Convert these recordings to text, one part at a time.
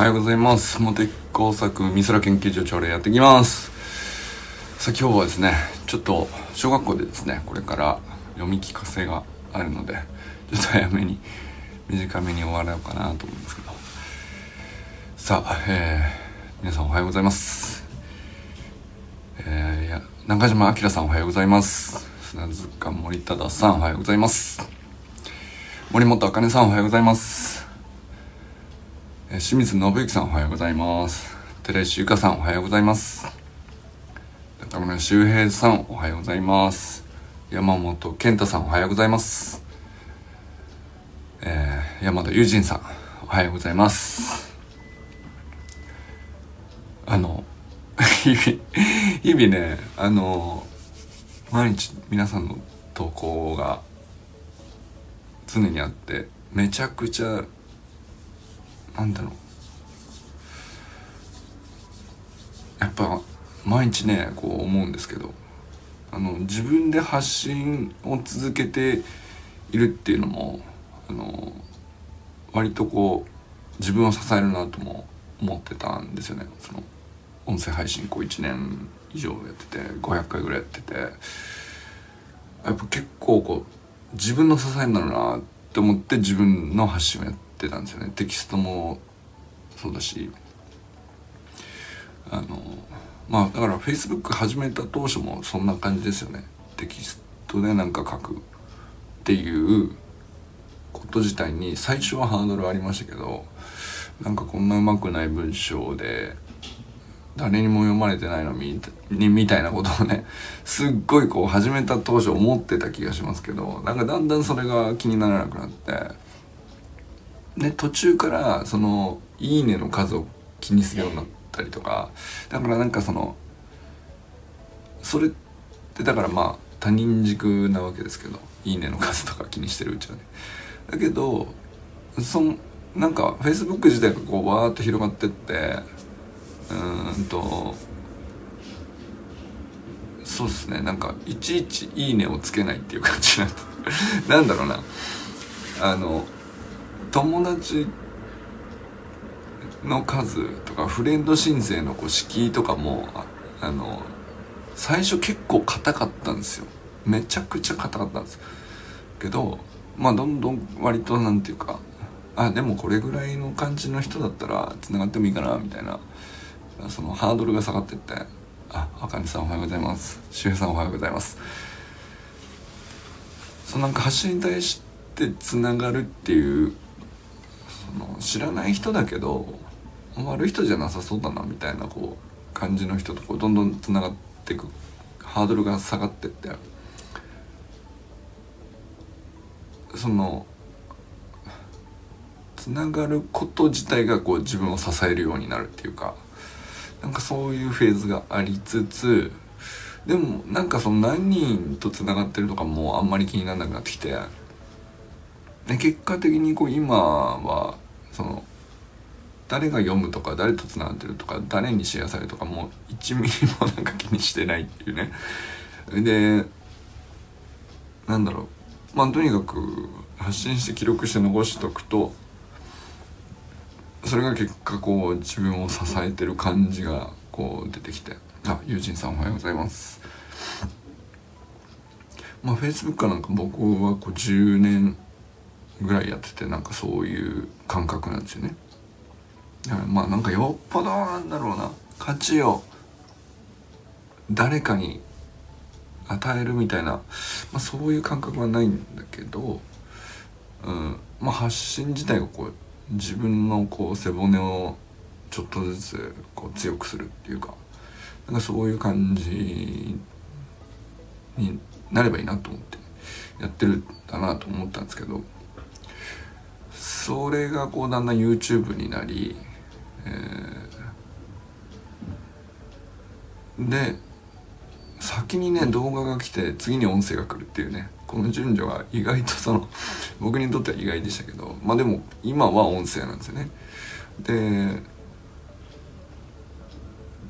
はようございます。茂木工作美空研究所朝礼やっていきます。さあ今日はですねちょっと小学校でですねこれから読み聞かせがあるのでちょっと早めに短めに終わろうかなと思うんですけど。さあ、えー、皆さんおはようございます。えー、いや中島明さんおはようございます。砂塚森忠さんおはようございます。森本茜さんおはようございます。清水信之さんおはようございます。寺石由香さんおはようございます。中村修平さんおはようございます。山本健太さんおはようございます。えー、山田友人さんおはようございます。あの 日々日々ねあの毎日皆さんの投稿が常にあってめちゃくちゃなんだろう。やっぱ毎日ねこう思うんですけどあの自分で発信を続けているっていうのもあの割とこう自分を支えるなとも思ってたんですよね。その音声配信こう1年以上やってて500回ぐらいやってて。やっぱ結構こう自分の支えになるなって思って自分の発信をやってたんですよね。テキストもそうだし。あのまあだから Facebook 始めた当初もそんな感じですよね。テキストでなんか書くっていうこと自体に最初はハードルありましたけどなんかこんなうまくない文章で誰にも読まれてないのみみたいなことをねすっごいこう始めた当初思ってた気がしますけどなんかだんだんそれが気にならなくなってで途中からその「いいね」の数を気にするようになったりとかだからなんかそのそれってだからまあ他人軸なわけですけど「いいね」の数とか気にしてるうちはね。だけどそのなんか Facebook 自体がこうわーっと広がってってうんとそうですね。なんかいちいち「いいね」をつけないっていう感じなん なんだろうな。あの友達の数とかフレンド申請のこう敷居とかもあの最初結構硬かったんですよ。めちゃくちゃ硬かったんです。けどまあどんどん割となんていうかあでもこれぐらいの感じの人だったらつながってもいいかなみたいなそのハードルが下がってってああかねさんおはようございます。周平さんおはようございます。そのなんか発信に対してつながるっていうその知らない人だけど悪い人じゃなさそうだなみたいなこう感じの人とこうどんどんつながっていくハードルが下がってってそのつながること自体がこう自分を支えるようになるっていうかなんかそういうフェーズがありつつでもなんかその何人とつながってるとかもあんまり気にならなくなってきてで結果的にこう今はその誰が読むとか誰とつながってるとか誰にシェアされるとかもう1ミリもなんか気にしてないっていうね。でなんだろう。まあとにかく発信して記録して残しておくとそれが結果こう自分を支えてる感じがこう出てきて。あ友人さんおはようございます。まあ Facebook なんか僕はこう10年ぐらいやっててなんかそういう感覚なんですよね。だからまあなんかよっぽどなんだろうな。価値を誰かに与えるみたいな、まあ、そういう感覚はないんだけど、うん。まあ、発信自体がこう自分のこう背骨をちょっとずつこう強くするっていうかなんかそういう感じになればいいなと思ってやってるんだなと思ったんですけど。それがこうだんだん YouTube になり、えー、で先にね動画が来て次に音声が来るっていうねこの順序が意外とその 僕にとっては意外でしたけどまあでも今は音声なんですよね。で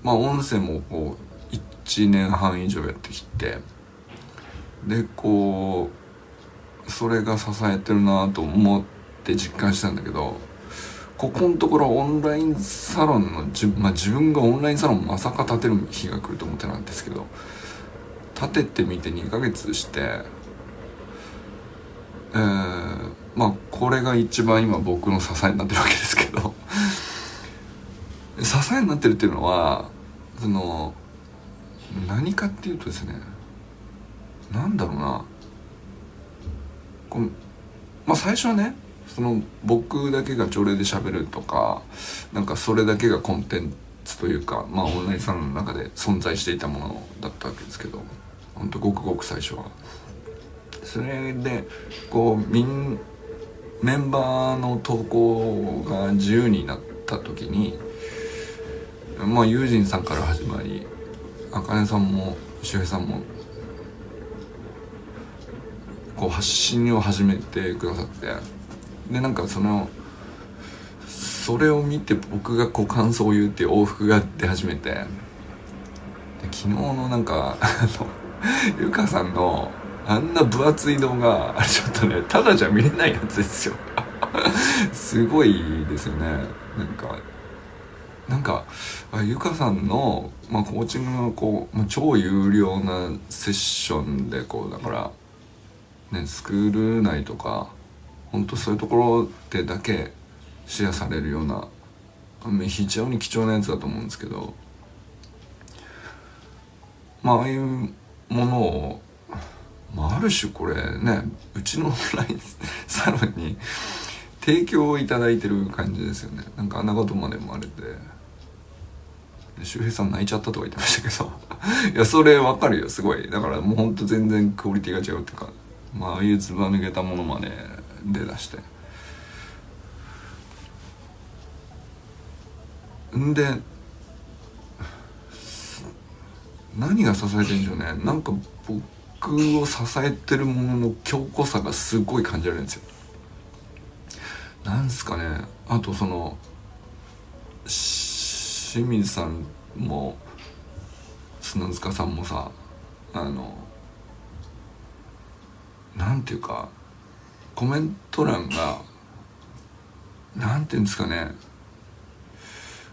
まあ音声もこう1年半以上やってきてでこうそれが支えてるなと思って実感したんだけどここのところオンラインサロンのじ、まあ、自分がオンラインサロンまさか立てる日が来ると思ってなかったですけど立ててみて2ヶ月してえー、まあこれが一番今僕の支えになってるわけですけど 支えになってるっていうのはその何かっていうとですねなんだろうな。こまあ最初はねその僕だけが朝礼で喋るとかなんかそれだけがコンテンツというかまあオンラインサロンの中で存在していたものだったわけですけどほんとごくごく最初は。それでこうみんメンバーの投稿が自由になった時にまあユージンさんから始まりあかねさんも周平さんもこう発信を始めてくださってでなんかそのそれを見て僕がこう感想を言うっていう往復が出始めて。昨日のなんか あのゆかさんのあんな分厚い動画あれちょっとねただじゃ見れないやつですよ。すごいですよね。なんかなんかゆかさんの、まあ、コーチングのこうま超有料なセッションでこうだからねスクール内とか本当そういうところでだけシェアされるような非常に貴重なやつだと思うんですけどまあああいうものを、まあ、ある種これねうちのオンラインサロンに提供いただいてる感じですよね。なんかあんなことまで生まれて。周平さん泣いちゃったとか言ってましたけど。いやそれわかるよすごい。だからもうほんと全然クオリティが違うっていうかまあああいうずば抜けたものまで出だして。んで何が支えてるんでしょうね？なんか僕を支えてるものの強固さがすごい感じられるんですよ。なんすかね？あとその清水さんも砂塚さんもさあのなんていうかコメント欄がなんていうんですかね。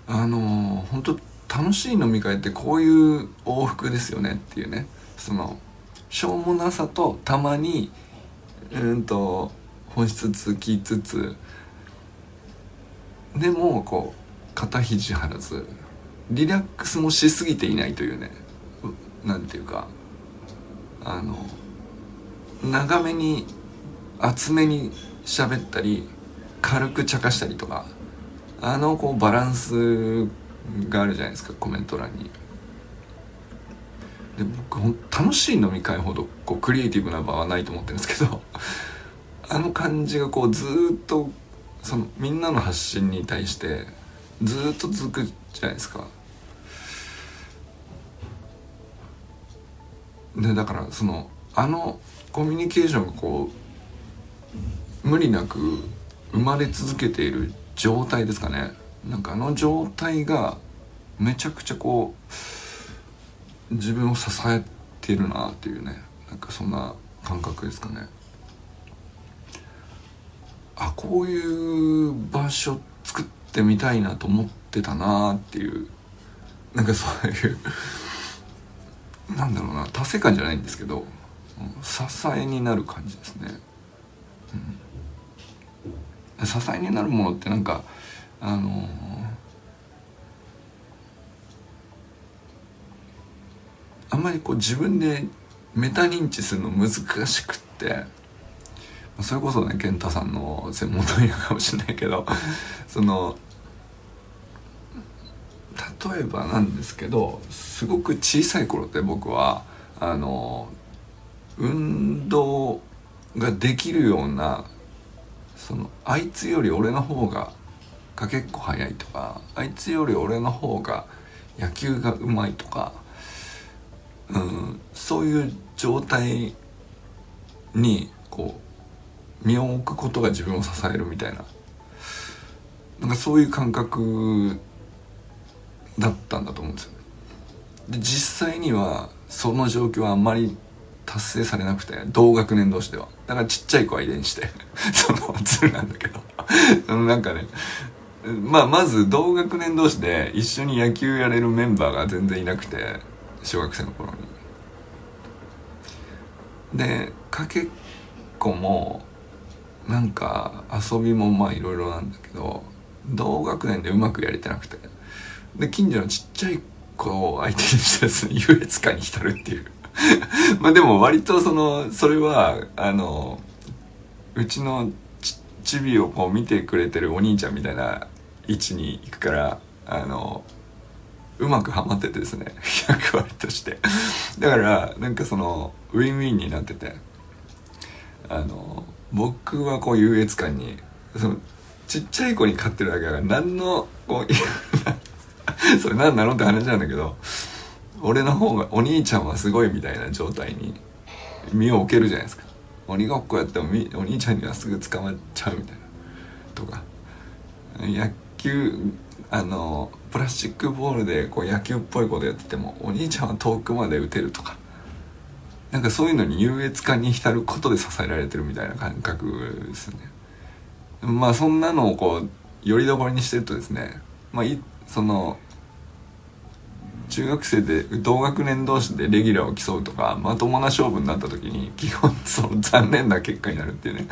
あの本当楽しい飲み会ってこういう往復ですよねっていうね。そのしょうもなさとたまにうんと本質つきつつでもこう肩肘張らずリラックスもしすぎていないというね。なんていうかあの長めに厚めに喋ったり軽く茶化したりとかあのこうバランスがあるじゃないですかコメント欄に。で僕楽しい飲み会ほどこうクリエイティブな場はないと思ってるんですけど あの感じがこうずっとそのみんなの発信に対してずっと続くじゃないですか。でだからそのあのコミュニケーションがこう無理なく生まれ続けている状態ですかね。なんかあの状態がめちゃくちゃこう自分を支えてるなっていうね。なんかそんな感覚ですかね。あこういう場所作ってみたいなと思ってたなっていう。なんかそういうなんだろうな。達成感じゃないんですけど支えになる感じですね、うん、支えになるものってなんかあのー、あんまりこう自分でメタ認知するの難しくってそれこそね健太さんの専門分野かもしれないけどその例えばなんですけどすごく小さい頃って僕はあの運動ができるようなそのあいつより俺の方がかけっこ早いとかあいつより俺の方が野球がうまいとか、うん、そういう状態にこう身を置くことが自分を支えるみたいななんかそういう感覚だったんだと思うんですよ。で実際にはその状況はあんまり達成されなくて同学年同士では。だからちっちゃい子は遺伝して その鶴なんだけど。そのなんかねまあまず同学年同士で一緒に野球やれるメンバーが全然いなくて小学生の頃に。でかけっこもなんか遊びもまあいろいろなんだけど同学年でうまくやれてなくて。で近所のちっちゃい子を相手にしてですね優越感に浸るっていう。まあでも割とそのそれはあのうちのチビをこう見てくれてるお兄ちゃんみたいな位置に行くからあのうまくはまっててですね 役割として。だからなんかそのウィンウィンになっててあの僕はこう優越感にそのちっちゃい子に勝ってるだけだから何のこう それ何なのって話なんだけど俺の方がお兄ちゃんはすごいみたいな状態に身を置けるじゃないですか。鬼ごっこやってもお兄ちゃんにはすぐ捕まっちゃうみたいなとか。野球あのプラスチックボールでこう野球っぽいことやっててもお兄ちゃんは遠くまで打てるとか。なんかそういうのに優越感に浸ることで支えられてるみたいな感覚ですね。まあそんなのをこうよりどころにしてるとですね。まあその中学生で同学年同士でレギュラーを競うとかまともな勝負になった時に 基本その残念な結果になるっていうね。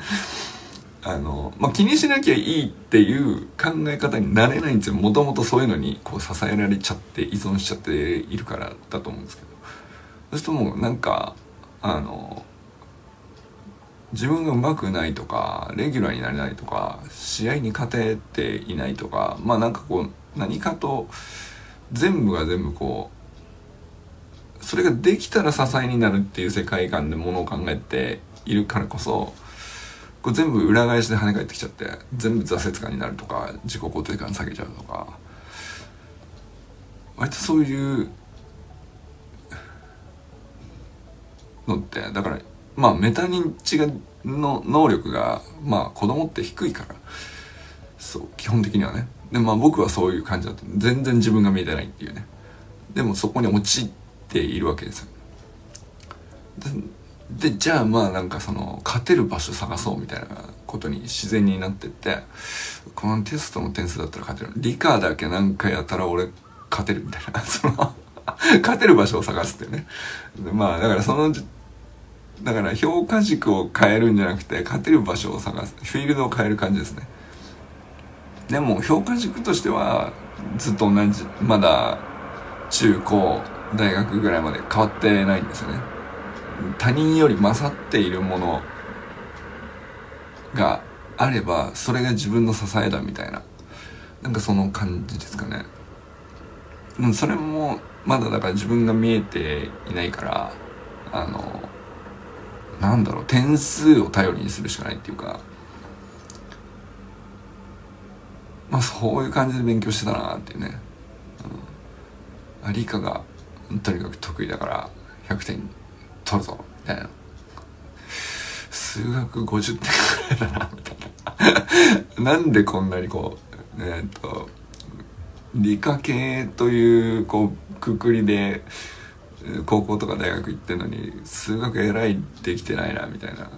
あの、まあ、気にしなきゃいいっていう考え方になれないんですよ。もともとそういうのにこう支えられちゃって依存しちゃっているからだと思うんですけど。そうするともうなんかあの自分がうまくないとかレギュラーになれないとか試合に勝てていないとかまあなんかこう何かと全部が全部こうそれができたら支えになるっていう世界観でものを考えているからこそこう全部裏返しで跳ね返ってきちゃって全部挫折感になるとか自己肯定感下げちゃうとか割とそういうのってだからまあメタ認知がの能力がまあ子供って低いからそう基本的にはね。でまあ僕はそういう感じだと全然自分が見えてないっていうね。でもそこに陥っているわけですよ。でじゃあまあなんかその勝てる場所探そうみたいなことに自然になってってこのテストの点数だったら勝てる。理科だけ何回やったら俺勝てるみたいな。その勝てる場所を探すってね。まあだからそのだから評価軸を変えるんじゃなくて勝てる場所を探す。フィールドを変える感じですね。でも評価軸としてはずっと同じまだ中高大学ぐらいまで変わってないんですよね。他人より勝っているものがあればそれが自分の支えだみたいな。なんかその感じですかね。それもまだだから自分が見えていないからあのなんだろう点数を頼りにするしかないっていうか。まあそういう感じで勉強してたなっていうね、うん、理科がとにかく得意だから100点取るぞみたいな。数学50点ぐらいだなみたいな。なんでこんなにこうえっと理科系というこうくくりで高校とか大学行ってんのに数学えらいできてないなみたいな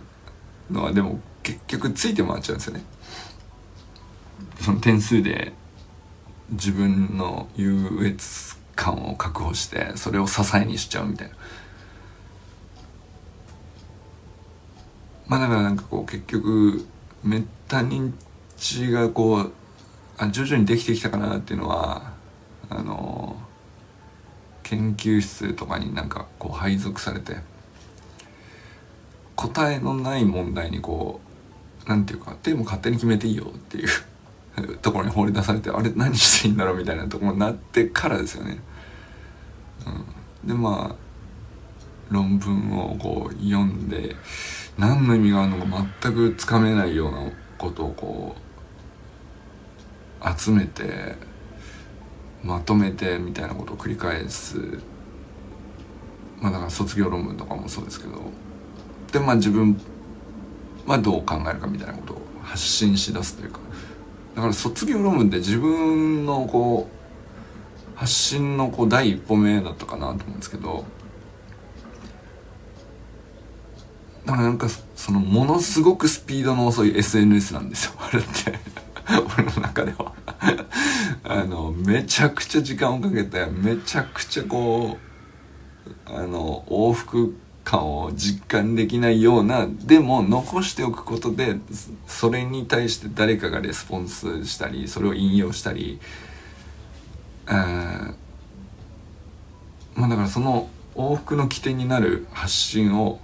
のはでも結局ついて回っちゃうんですよね。その点数で自分の優越感を確保してそれを支えにしちゃうみたいな。まあだからなんかこう結局めった認知がこうあ徐々にできてきたかなっていうのはあの研究室とかになんかこう配属されて答えのない問題にこうなんていうかテーマ勝手に決めていいよっていう。ところに放り出されてあれ何していいんだろうみたいなところになってからですよね。うん、でまあ論文をこう読んで何の意味があるのか全くつかめないようなことをこう集めてまとめてみたいなことを繰り返す。まあだから卒業論文とかもそうですけど。でまあ自分はどう考えるかみたいなことを発信しだすというか。だから卒業論文って自分のこう発信のこう第一歩目だったかなと思うんですけどだからなんかそのものすごくスピードの遅い SNS なんですよ あれって。俺の中では。あのめちゃくちゃ時間をかけてめちゃくちゃこうあの往復感を実感できないようなでも残しておくことでそれに対して誰かがレスポンスしたりそれを引用したりまあだからその往復の起点になる発信を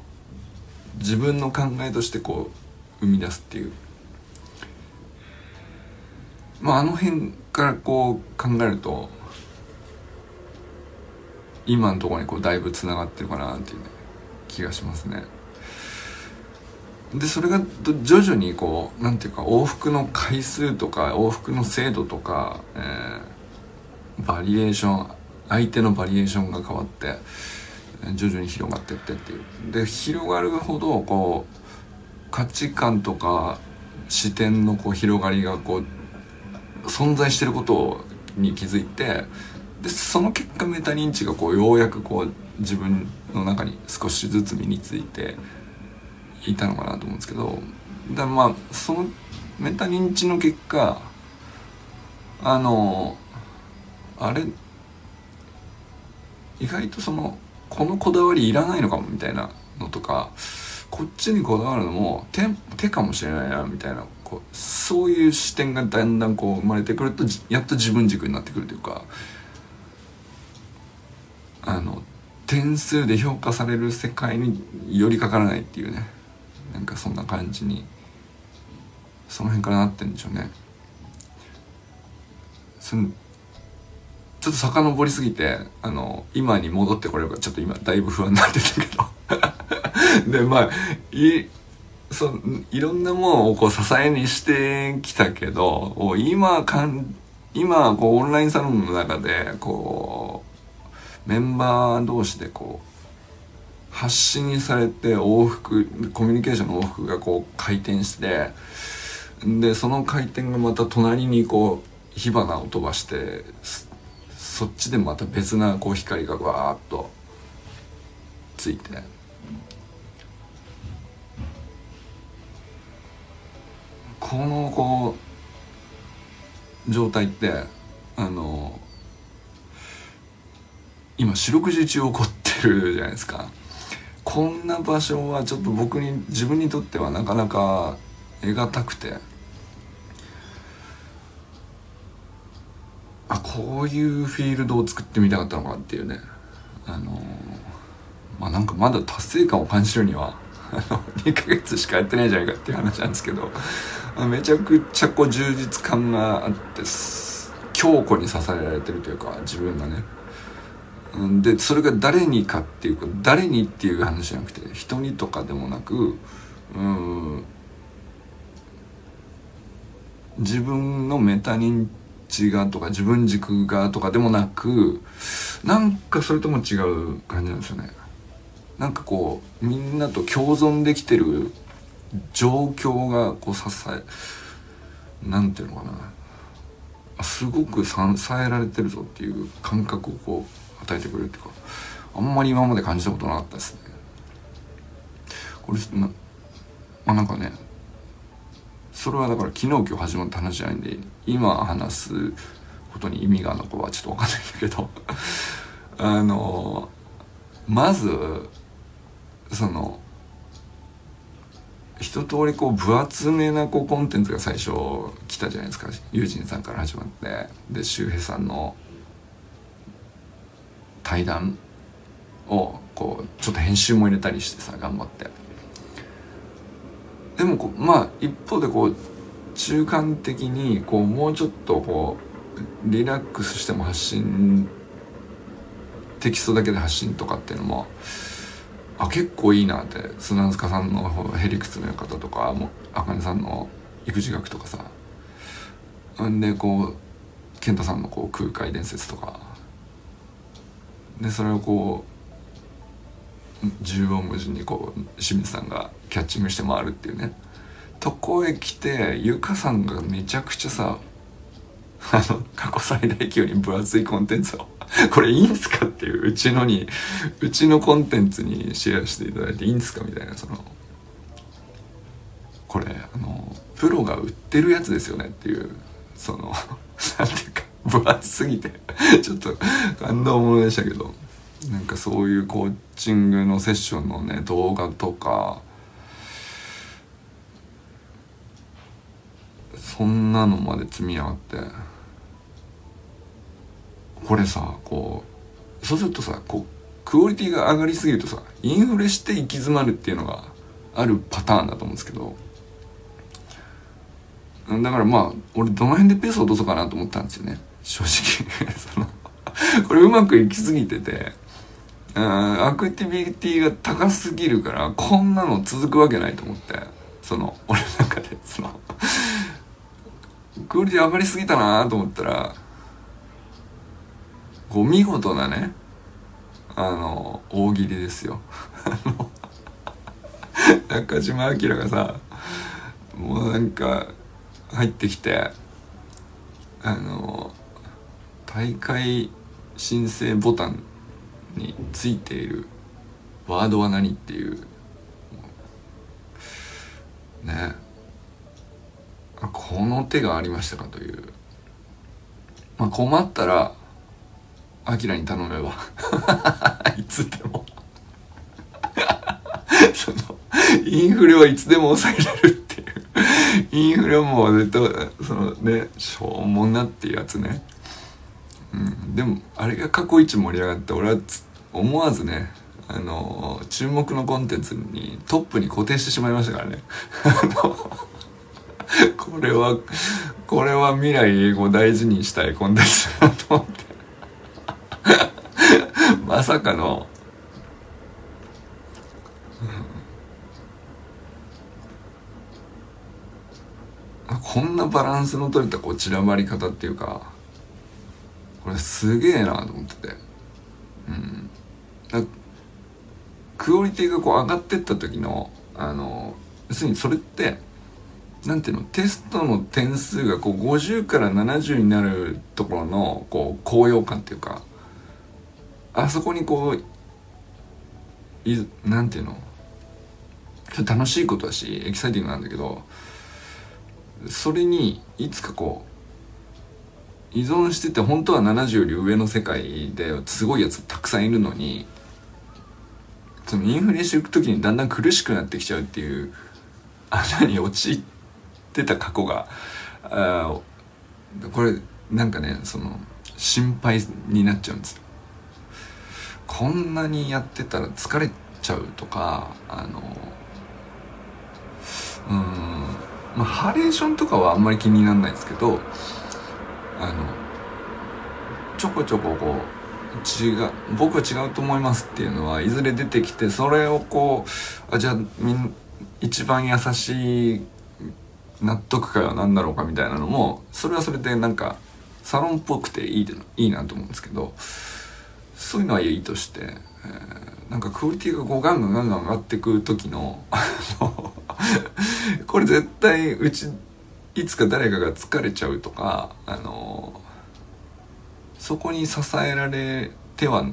自分の考えとしてこう生み出すっていう。まああの辺からこう考えると今のところにこうだいぶつながってるかなっていうね。気がしますね。でそれが徐々にこう何て言うか往復の回数とか往復の精度とか、えー、バリエーション相手のバリエーションが変わって徐々に広がってってっていうで広がるほどこう価値観とか視点のこう広がりがこう存在してることに気づいてでその結果メタ認知がこうようやくこう自分の中に少しずつ身についていたのかなと思うんですけどだまあそのメタ認知の結果あのあれ意外とそのこのこだわりいらないのかもみたいなのとかこっちにこだわるのも手手かもしれないなみたいなこうそういう視点がだんだんこう生まれてくるとやっと自分軸になってくるというかあの点数で評価される世界に寄りかからないっていうね。なんかそんな感じにその辺からなってんでしょうね。そちょっと遡りすぎてあの今に戻ってこれるかちょっと今だいぶ不安になってたけど。でまあいそいろんなものをこう支えにしてきたけど今かん今こうオンラインサロンの中でこうメンバー同士でこう発信されて往復コミュニケーションの往復がこう回転してでその回転がまた隣にこう火花を飛ばしてそっちでまた別なこう光がわーっとついて。このこう状態ってあの今四六時中起こってるじゃないですか。こんな場所はちょっと僕に自分にとってはなかなか得難くて。あこういうフィールドを作ってみたかったのかっていうね。あのまあなんかまだ達成感を感じるには 2ヶ月しかやってないじゃないかっていう話なんですけどめちゃくちゃこう充実感があって強固に支えられてるというか自分がね。でそれが誰にかっていうか誰にっていう話じゃなくて人にとかでもなくうん自分のメタ認知がとか自分軸がとかでもなくなんかそれとも違う感じなんですよね。なんかこうみんなと共存できてる状況がこう支えなんていうのかなすごく支えられてるぞっていう感覚をこう与えてくれるっていうかあんまり今まで感じたことなかったですね。これなまあなんかねそれはだから昨日今日始まった話じゃないんで今話すことに意味があるのかはちょっと分かんないんだけど あのまずその一通りこう分厚めなこうコンテンツが最初来たじゃないですか。ユージンさんから始まってで周平さんの対談をこうちょっと編集も入れたりしてさ頑張って。でもこうまあ一方でこう中間的にこうもうちょっとこうリラックスしても発信テキストだけで発信とかっていうのもあ結構いいなって砂塚さんのへりくつの方とかあかねさんの育児学とかさ。んでこう健太さんのこう空海伝説とか。でそれをこう縦横無尽にこう清水さんがキャッチングして回るっていうね。とこへ来てゆかさんがめちゃくちゃさあの過去最大級に分厚いコンテンツをこれいいんすかっていううちのにうちのコンテンツにシェアしていただいていいんすかみたいなそのこれあのプロが売ってるやつですよねっていうその なんていうか。分厚すぎて ちょっと感動ものでしたけどなんかそういうコーチングのセッションのね動画とかそんなのまで積み上がってこれさこうそうするとさこうクオリティが上がりすぎるとさインフレして行き詰まるっていうのがあるパターンだと思うんですけどだからまあ俺どの辺でペースを落とそうかなと思ったんですよね。正直そのこれうまくいきすぎててうんアクティビティが高すぎるからこんなの続くわけないと思ってその俺の中でそのクオリティ上がりすぎたなと思ったらこう見事なねあの大喜利ですよ。中島明がさもうなんか入ってきてあの大会申請ボタンについているワードは何っていう。ね。この手がありましたかという、まあ、困ったらアキラに頼めば。いつでも。そのインフレはいつでも抑えられるっていう。インフレはもう絶対そのねしょうもなっていうやつね。うん、でもあれが過去一盛り上がって俺は思わずねあの注目のコンテンツにトップに固定してしまいましたからね。これはこれは未来英語大事にしたいコンテンツだと思って。まさかの、こんなバランスの取れたこう散らばり方っていうか。これすげえなと思ってて。うん。クオリティがこう上がってった時のあの要するにそれってなんていうのテストの点数がこう50から70になるところのこう高揚感っていうかあそこにこういなんていうの楽しいことだしエキサイティングなんだけどそれにいつかこう依存してて本当は70より上の世界ですごいやつたくさんいるのにそのインフレしていく時にだんだん苦しくなってきちゃうっていう穴に陥ってた過去があこれなんかねその心配になっちゃうんですよ。こんなにやってたら疲れちゃうとかあのうんまあハレーションとかはあんまり気にならないですけどあのちょこちょここう違う僕は違うと思いますっていうのはいずれ出てきてそれをこうあじゃあみん一番優しい納得感は何だろうかみたいなのもそれはそれでなんかサロンっぽくていいいいなと思うんですけどそういうのはいいとして、えー、なんかクオリティがこうガンガンガンガン上がってく時のこれ絶対うちいつか誰かが疲れちゃうとかあのそこに支えられては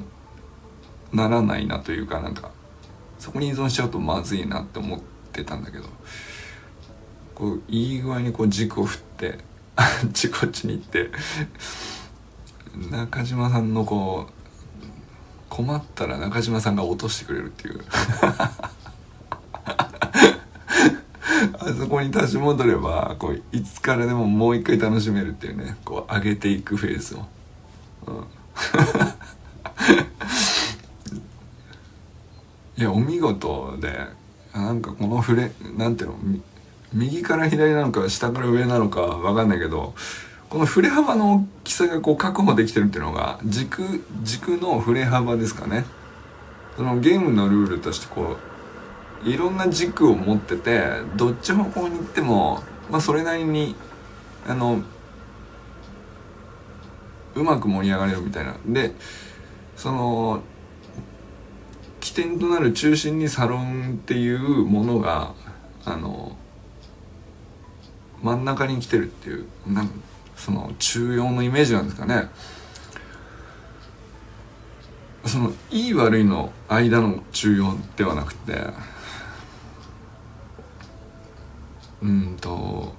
ならないなというかなんかそこに依存しちゃうとまずいなって思ってたんだけどこういい具合にこう軸を振ってあっちこっちに行って中島さんのこう困ったら中島さんが落としてくれるっていう。あそこに立ち戻ればこういつからでももう一回楽しめるっていうねこう上げていくフェーズを、うん、いやお見事でなんかこの触れなんていうの右から左なのか下から上なのかわかんないけどこの振れ幅の大きさがこう確保できてるっていうのが軸軸の振れ幅ですかね。そのゲームのルールとしてこういろんな軸を持っててどっち方向に行っても、まあ、それなりにあのうまく盛り上がれるみたいな。でその起点となる中心にサロンっていうものがあの真ん中に来てるっていうなんその中庸のイメージなんですかね。そのいい悪いの間の中庸ではなくてうんと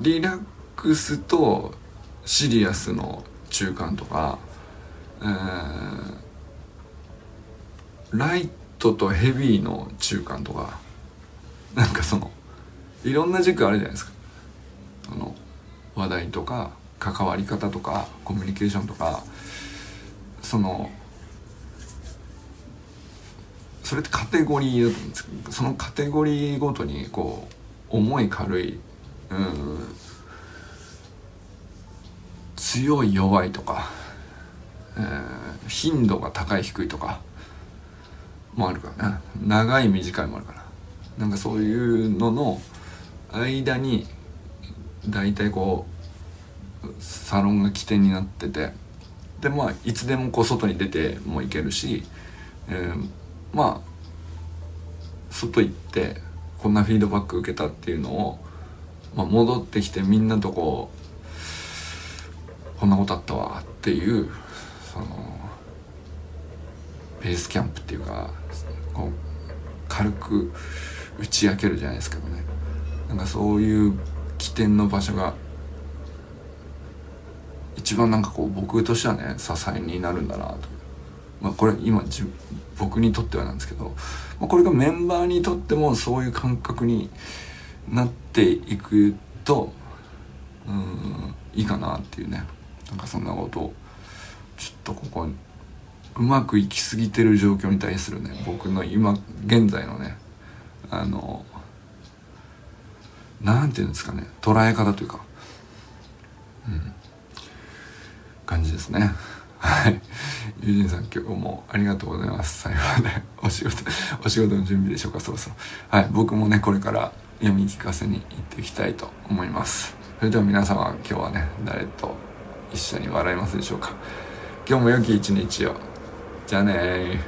リラックスとシリアスの中間とか、えー、ライトとヘビーの中間とかなんかそのいろんな軸あるじゃないですか。その話題とか関わり方とかコミュニケーションとかそのそれってカテゴリーだと思うんですけどそのカテゴリーごとにこう重い軽いうん強い弱いとか、えー、頻度が高い低いとかもあるからね長い短いもあるから。なんかそういうのの間に大体こうサロンが起点になっててでまあいつでもこう外に出ても行けるし、えー、まあ外行ってこんなフィードバック受けたっていうのを、まあ、戻ってきてみんなとこうこんなことあったわっていうそのベースキャンプっていうかこう軽く打ち明けるじゃないですけどねなんかそういう起点の場所が一番なんかこう僕としてはね支えになるんだなと。まあこれ今僕にとってはなんですけど、まあ、これがメンバーにとってもそういう感覚になっていくとうんいいかなっていうね。なんかそんなことをちょっとここうまくいきすぎてる状況に対するね僕の今現在のねあのなんていうんですかね捉え方というかうん感じですね。はい。ユージンさん今日もありがとうございます。最後までお仕事お仕事の準備でしょうか？そろそろはい。僕もねこれから読み聞かせに行っていきたいと思います。それでは皆様今日はね誰と一緒に笑いますでしょうか？今日も良き一日を。じゃあね